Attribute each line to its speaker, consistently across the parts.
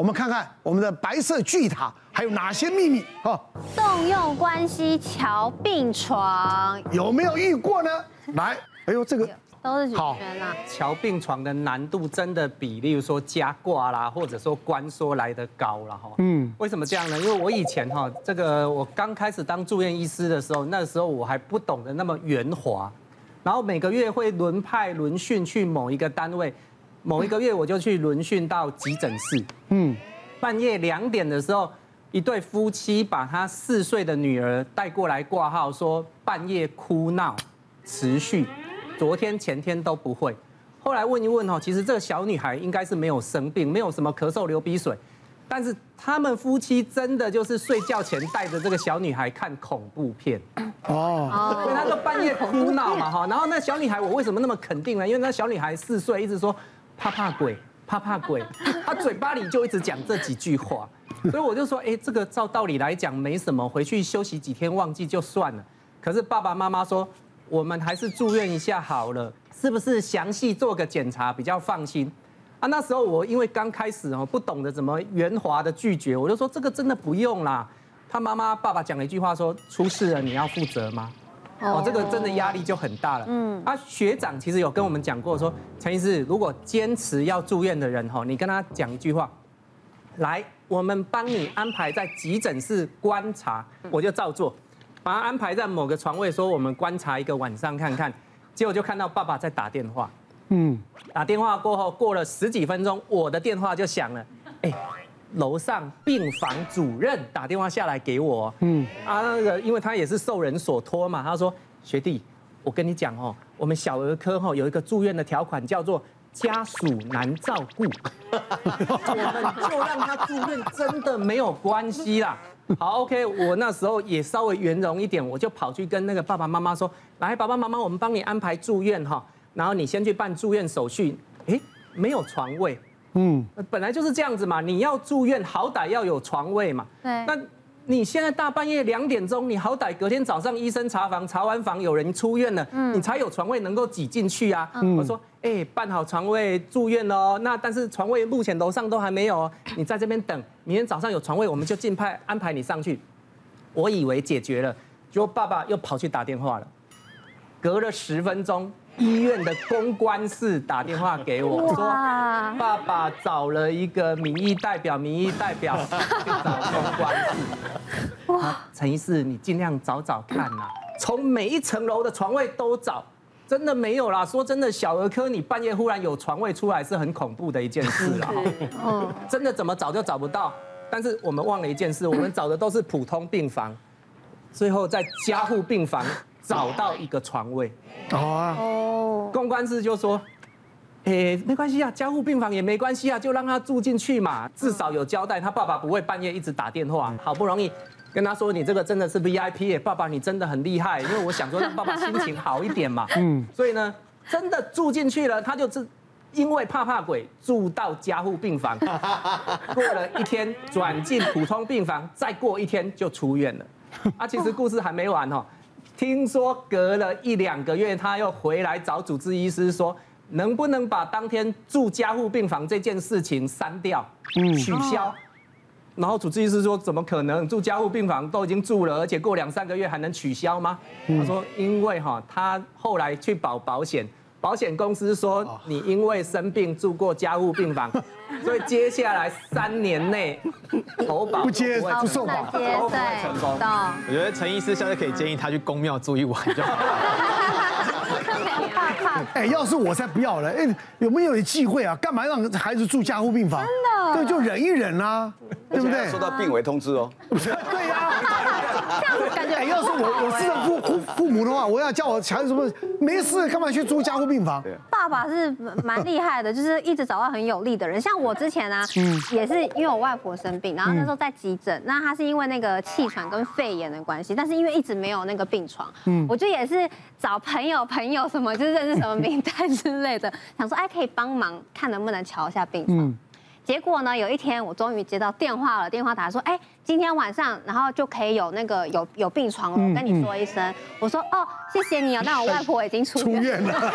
Speaker 1: 我们看看我们的白色巨塔还有哪些秘密啊？
Speaker 2: 动用关系桥病床
Speaker 1: 有没有遇过呢？来，哎呦，这个
Speaker 2: 都是好啊。
Speaker 3: 乔病床的难度真的比，例如说加挂啦，或者说关缩来的高了哈。嗯，为什么这样呢？因为我以前哈，这个我刚开始当住院医师的时候，那时候我还不懂得那么圆滑，然后每个月会轮派轮训去某一个单位。某一个月我就去轮训到急诊室，嗯，半夜两点的时候，一对夫妻把他四岁的女儿带过来挂号，说半夜哭闹持续，昨天前天都不会，后来问一问哦，其实这个小女孩应该是没有生病，没有什么咳嗽流鼻水，但是他们夫妻真的就是睡觉前带着这个小女孩看恐怖片，哦，所以他说半夜哭闹嘛哈，然后那小女孩我为什么那么肯定呢？因为那小女孩四岁，一直说。怕怕鬼，怕怕鬼，他嘴巴里就一直讲这几句话，所以我就说，哎，这个照道理来讲没什么，回去休息几天忘记就算了。可是爸爸妈妈说，我们还是住院一下好了，是不是详细做个检查比较放心？啊，那时候我因为刚开始哦，不懂得怎么圆滑的拒绝，我就说这个真的不用啦。他妈妈爸爸讲了一句话说，出事了你要负责吗？哦，这个真的压力就很大了。嗯，啊，学长其实有跟我们讲过，说陈医师，如果坚持要住院的人，哈，你跟他讲一句话，来，我们帮你安排在急诊室观察，我就照做，把他安排在某个床位，说我们观察一个晚上看看，结果就看到爸爸在打电话，嗯，打电话过后过了十几分钟，我的电话就响了，哎。楼上病房主任打电话下来给我，嗯，啊，那个，因为他也是受人所托嘛，他说，学弟，我跟你讲哦，我们小儿科哈有一个住院的条款叫做家属难照顾，我们就让他住院，真的没有关系啦。好，OK，我那时候也稍微圆融一点，我就跑去跟那个爸爸妈妈说，来，爸爸妈妈，我们帮你安排住院哈，然后你先去办住院手续，诶，没有床位。嗯，本来就是这样子嘛，你要住院，好歹要有床位嘛。对。那你现在大半夜两点钟，你好歹隔天早上医生查房，查完房有人出院了，嗯，你才有床位能够挤进去啊。嗯。我说，哎，办好床位住院哦。那但是床位目前楼上都还没有哦，你在这边等，明天早上有床位，我们就尽快安排你上去。我以为解决了，结果爸爸又跑去打电话了，隔了十分钟。医院的公关室打电话给我说，爸爸找了一个民意代表，民意代表去找公关室。哇，陈医师，你尽量找找看呐，从每一层楼的床位都找，真的没有啦。说真的，小儿科你半夜忽然有床位出来是很恐怖的一件事啦。真的怎么找就找不到。但是我们忘了一件事，我们找的都是普通病房，最后在加护病房。找到一个床位。哦，公关室就说，哎，没关系啊，加护病房也没关系啊，就让他住进去嘛，至少有交代，他爸爸不会半夜一直打电话。好不容易跟他说，你这个真的是 VIP 耶，爸爸你真的很厉害，因为我想说让爸爸心情好一点嘛。嗯，所以呢，真的住进去了，他就是因为怕怕鬼住到加护病房，过了一天转进普通病房，再过一天就出院了。啊，其实故事还没完哦。听说隔了一两个月，他又回来找主治医师说，能不能把当天住加护病房这件事情删掉、嗯取消？然后主治医师说，怎么可能？住加护病房都已经住了，而且过两三个月还能取消吗？他说，因为哈，他后来去保保险。保险公司说，你因为生病住过加护病房，所以接下来三年内投保 不接不受保，都不会成功。
Speaker 4: 我觉得陈医师现在可以建议他去公庙住一晚就好。
Speaker 1: 哎，要是我才不要了。哎，有没有点忌讳啊？干嘛让孩子住加护病房？真的？对，就忍一忍啊，对不对？
Speaker 5: 收到病危通知哦。
Speaker 1: 对呀。这样子感觉，哎，要是我我是父父父母的话，我要叫我孩子什么没事，干嘛去租加护病房？
Speaker 2: 爸爸是蛮厉害的，就是一直找到很有力的人。像我之前啊，也是因为我外婆生病，然后那时候在急诊，那他是因为那个气喘跟肺炎的关系，但是因为一直没有那个病床，嗯，我就也是找朋友朋友什么，就是认识什么名单之类的，想说哎可以帮忙看能不能瞧一下病床。结果呢，有一天我终于接到电话了，电话打来说，哎，今天晚上然后就可以有那个有有病床了，我跟你说一声。我说哦，谢谢你哦，但我外婆已经出院了。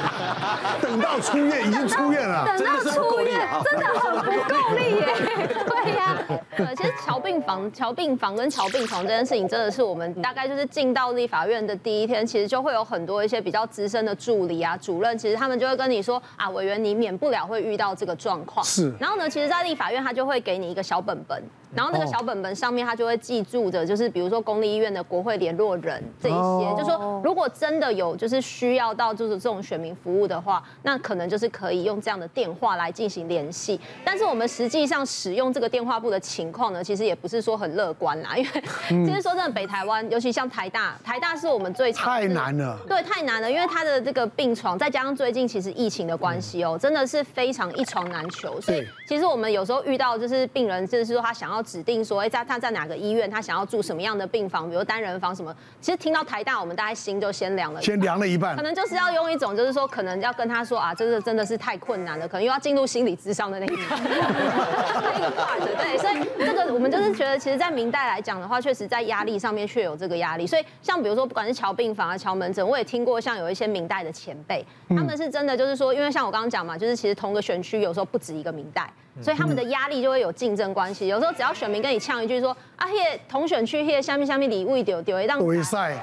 Speaker 1: 等到出院已经出院了，
Speaker 2: 等到出院真的很不够力耶。对呀，
Speaker 5: 对，其实乔病房、乔病房跟乔病床这件事情，真的是我们大概就是进到立法院的第一天，其实就会有很多一些比较资深的助理啊、主任，其实他们就会跟你说啊，委员你免不了会遇到这个状况。
Speaker 1: 是。
Speaker 5: 然后呢，其实，在立法院他就会给你一个小本本。然后那个小本本上面，他就会记住着，就是比如说公立医院的国会联络人这一些，就说如果真的有就是需要到就是这种选民服务的话，那可能就是可以用这样的电话来进行联系。但是我们实际上使用这个电话簿的情况呢，其实也不是说很乐观啦，因为 其实说真的，北台湾尤其像台大，台大是我们最
Speaker 1: 太难了，
Speaker 5: 对，太难了，因为他的这个病床，再加上最近其实疫情的关系哦，真的是非常一床难求，所以其实我们有时候遇到就是病人，就是说他想要指定说，哎，在他在哪个医院？他想要住什么样的病房？比如单人房什么？其实听到台大，我们大概心就先凉了，
Speaker 1: 先凉了一半。
Speaker 5: 可能就是要用一种，就是说，可能要跟他说啊，这个真的是太困难了，可能又要进入心理智商的那一个那一个 part。对，所以这个我们就是觉得，其实，在明代来讲的话，确实在压力上面确有这个压力。所以，像比如说，不管是乔病房啊、乔门诊，我也听过，像有一些明代的前辈，他们是真的就是说，因为像我刚刚讲嘛，就是其实同个选区有时候不止一个明代。所以他们的压力就会有竞争关系。有时候只要选民跟你呛一句说啊，那个同选区那个下面下面礼物丢丢一档，
Speaker 1: 比赛，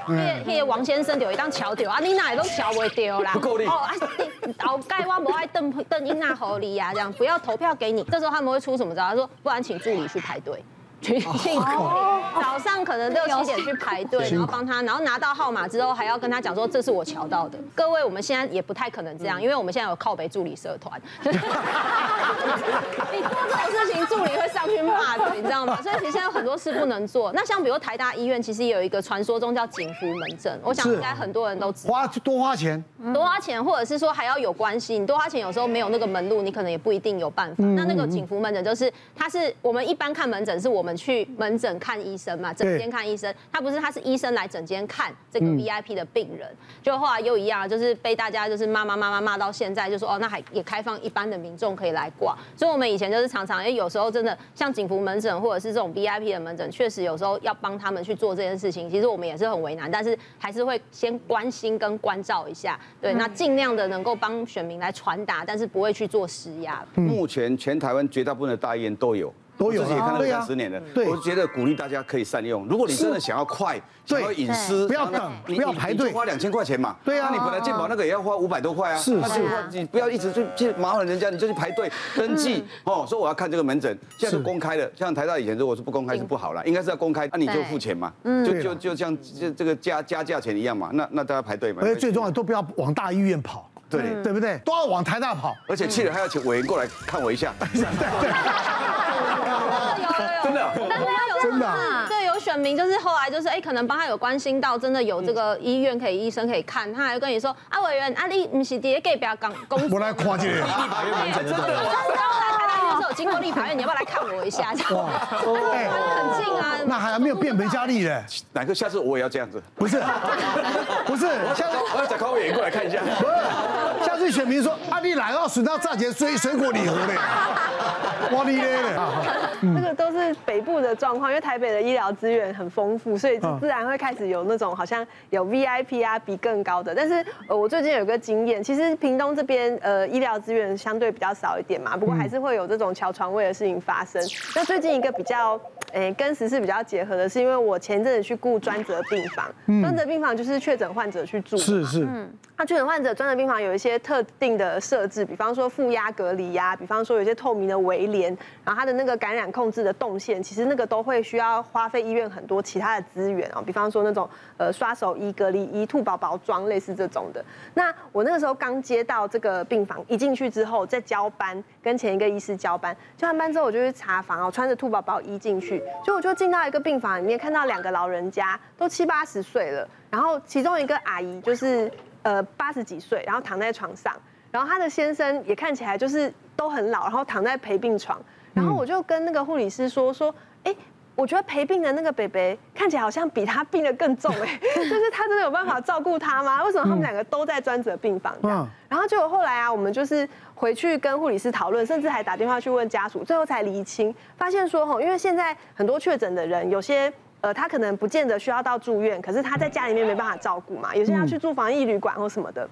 Speaker 5: 那个王先生丢一档桥丢啊，你哪里都桥不会丢啦。
Speaker 4: 不够力。哦
Speaker 5: 啊，老盖我不爱邓邓英娜合理呀，这样不要投票给你。这时候他们会出什么招？他说，不然请助理去排队。去进早上可能六七点去排队，然后帮他，然后拿到号码之后还要跟他讲说，这是我瞧到的。各位，我们现在也不太可能这样，因为我们现在有靠北助理社团，这种事情，助理会上去骂的，你知道吗？所以其实现在有很多事不能做。那像比如台大医院，其实也有一个传说中叫警服门诊，我想应该很多人都知道。
Speaker 1: 花多花钱，
Speaker 5: 多花钱，或者是说还要有关系。你多花钱，有时候没有那个门路，你可能也不一定有办法。那那个警服门诊就是，它是我们一般看门诊是我们。去门诊看医生嘛，诊间看医生，他不是，他是医生来诊间看这个 VIP 的病人，就后来又一样，就是被大家就是骂骂骂骂骂到现在，就说哦，那还也开放一般的民众可以来挂。所以我们以前就是常常常，哎，有时候真的像警服门诊或者是这种 VIP 的门诊，确实有时候要帮他们去做这件事情，其实我们也是很为难，但是还是会先关心跟关照一下，对，那尽量的能够帮选民来传达，但是不会去做施压。
Speaker 6: 目前全台湾绝大部分的大医院都有。都有，自己也看了两十年了。对，我觉得鼓励大家可以善用。如果你真的想要快，想要隐私，
Speaker 1: 不要等，不要排队，
Speaker 6: 花两千块钱嘛。对啊，那你本来健保那个也要花五百多块啊。
Speaker 1: 是是，
Speaker 6: 你不要一直去去麻烦人家，你就去排队登记哦。说我要看这个门诊，现在是公开的。像台大以前如果是不公开是不好了，应该是要公开，那你就付钱嘛。就就就像这这个加加价钱一样嘛。那那大家排队嘛。
Speaker 1: 而且最重要，都不要往大医院跑。对对不对？都要往台大跑，
Speaker 6: 而且去了还要请委员过来看我一下。对对。真的，
Speaker 5: 真的有真的，对，有选民就是后来就是哎，可能帮他有关心到，真的有这个医院可以医生可以看，他还会跟你说啊，委员啊，你不是第一个不要讲公，
Speaker 1: 我来看这个，立
Speaker 5: 法院门诊真的，真的来台大医院经过立法院，你要不要来看我一下？哇，哎，很近啊，
Speaker 1: 那还没有变本加厉嘞，
Speaker 6: 哪个下次我也要这样子？
Speaker 1: 不是，不是，下次
Speaker 6: 我要找高委员过来看一下。
Speaker 1: 选民说啊，你来哦，选到炸节水水果礼盒嘞，哇你嘞，
Speaker 7: 这个都是。北部的状况，因为台北的医疗资源很丰富，所以自然会开始有那种好像有 VIP 啊比更高的。但是呃，我最近有个经验，其实屏东这边呃医疗资源相对比较少一点嘛，不过还是会有这种乔床位的事情发生。那最近一个比较诶跟时事比较结合的是，因为我前阵子去顾专责病房，专责病房就是确诊患者去住，
Speaker 1: 是是，嗯
Speaker 7: 那确诊患者专责病房有一些特定的设置，比方说负压隔离呀，比方说有些透明的围帘，然后它的那个感染控制的动线。其实那个都会需要花费医院很多其他的资源哦，比方说那种呃刷手衣、隔离衣、兔宝宝装，类似这种的。那我那个时候刚接到这个病房，一进去之后在交班，跟前一个医师交班，交完班之后我就去查房哦，穿着兔宝宝衣进去，就我就进到一个病房里面，看到两个老人家都七八十岁了，然后其中一个阿姨就是呃八十几岁，然后躺在床上，然后她的先生也看起来就是都很老，然后躺在陪病床。然后我就跟那个护理师说说，哎，我觉得陪病的那个北北看起来好像比他病得更重哎，就是他真的有办法照顾他吗？为什么他们两个都在专责病房这样？然后结果后来啊，我们就是回去跟护理师讨论，甚至还打电话去问家属，最后才厘清，发现说吼，因为现在很多确诊的人，有些呃他可能不见得需要到住院，可是他在家里面没办法照顾嘛，有些要去住防疫旅馆或什么的。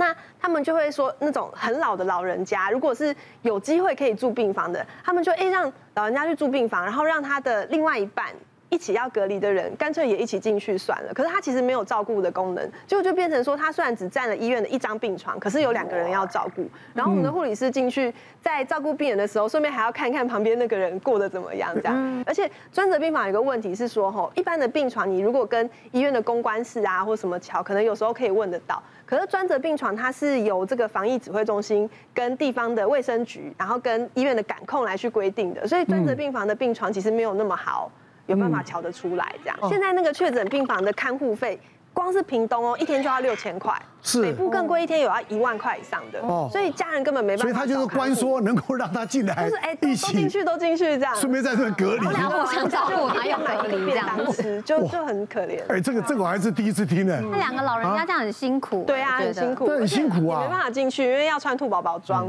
Speaker 7: 那他们就会说，那种很老的老人家，如果是有机会可以住病房的，他们就哎让老人家去住病房，然后让他的另外一半。一起要隔离的人，干脆也一起进去算了。可是他其实没有照顾的功能，结果就变成说，他虽然只占了医院的一张病床，可是有两个人要照顾。然后我们的护理师进去，在照顾病人的时候，顺便还要看看旁边那个人过得怎么样，这样。而且专责病房有个问题是说，吼，一般的病床你如果跟医院的公关室啊或什么桥，可能有时候可以问得到。可是专责病床它是由这个防疫指挥中心跟地方的卫生局，然后跟医院的感控来去规定的，所以专责病房的病床其实没有那么好。有办法瞧得出来，这样。嗯、现在那个确诊病房的看护费，光是屏东哦，一天就要六千块，是北部更贵，一天有要一万块以上的。哦，所以家人根本没办法。
Speaker 1: 所以他就是关说能够让他进来，
Speaker 7: 就是哎，都进去都进去这样，
Speaker 1: 顺便在这隔离，
Speaker 2: 然后互相照顾，还要隔离这样
Speaker 7: 吃，就就很可怜。
Speaker 1: 哎，这个这个我还是第一次听呢。
Speaker 2: 那两个老人家这样很辛苦，
Speaker 7: 对啊，很辛苦，
Speaker 1: 很辛苦啊，
Speaker 7: 没办法进去，因为要穿兔宝宝装。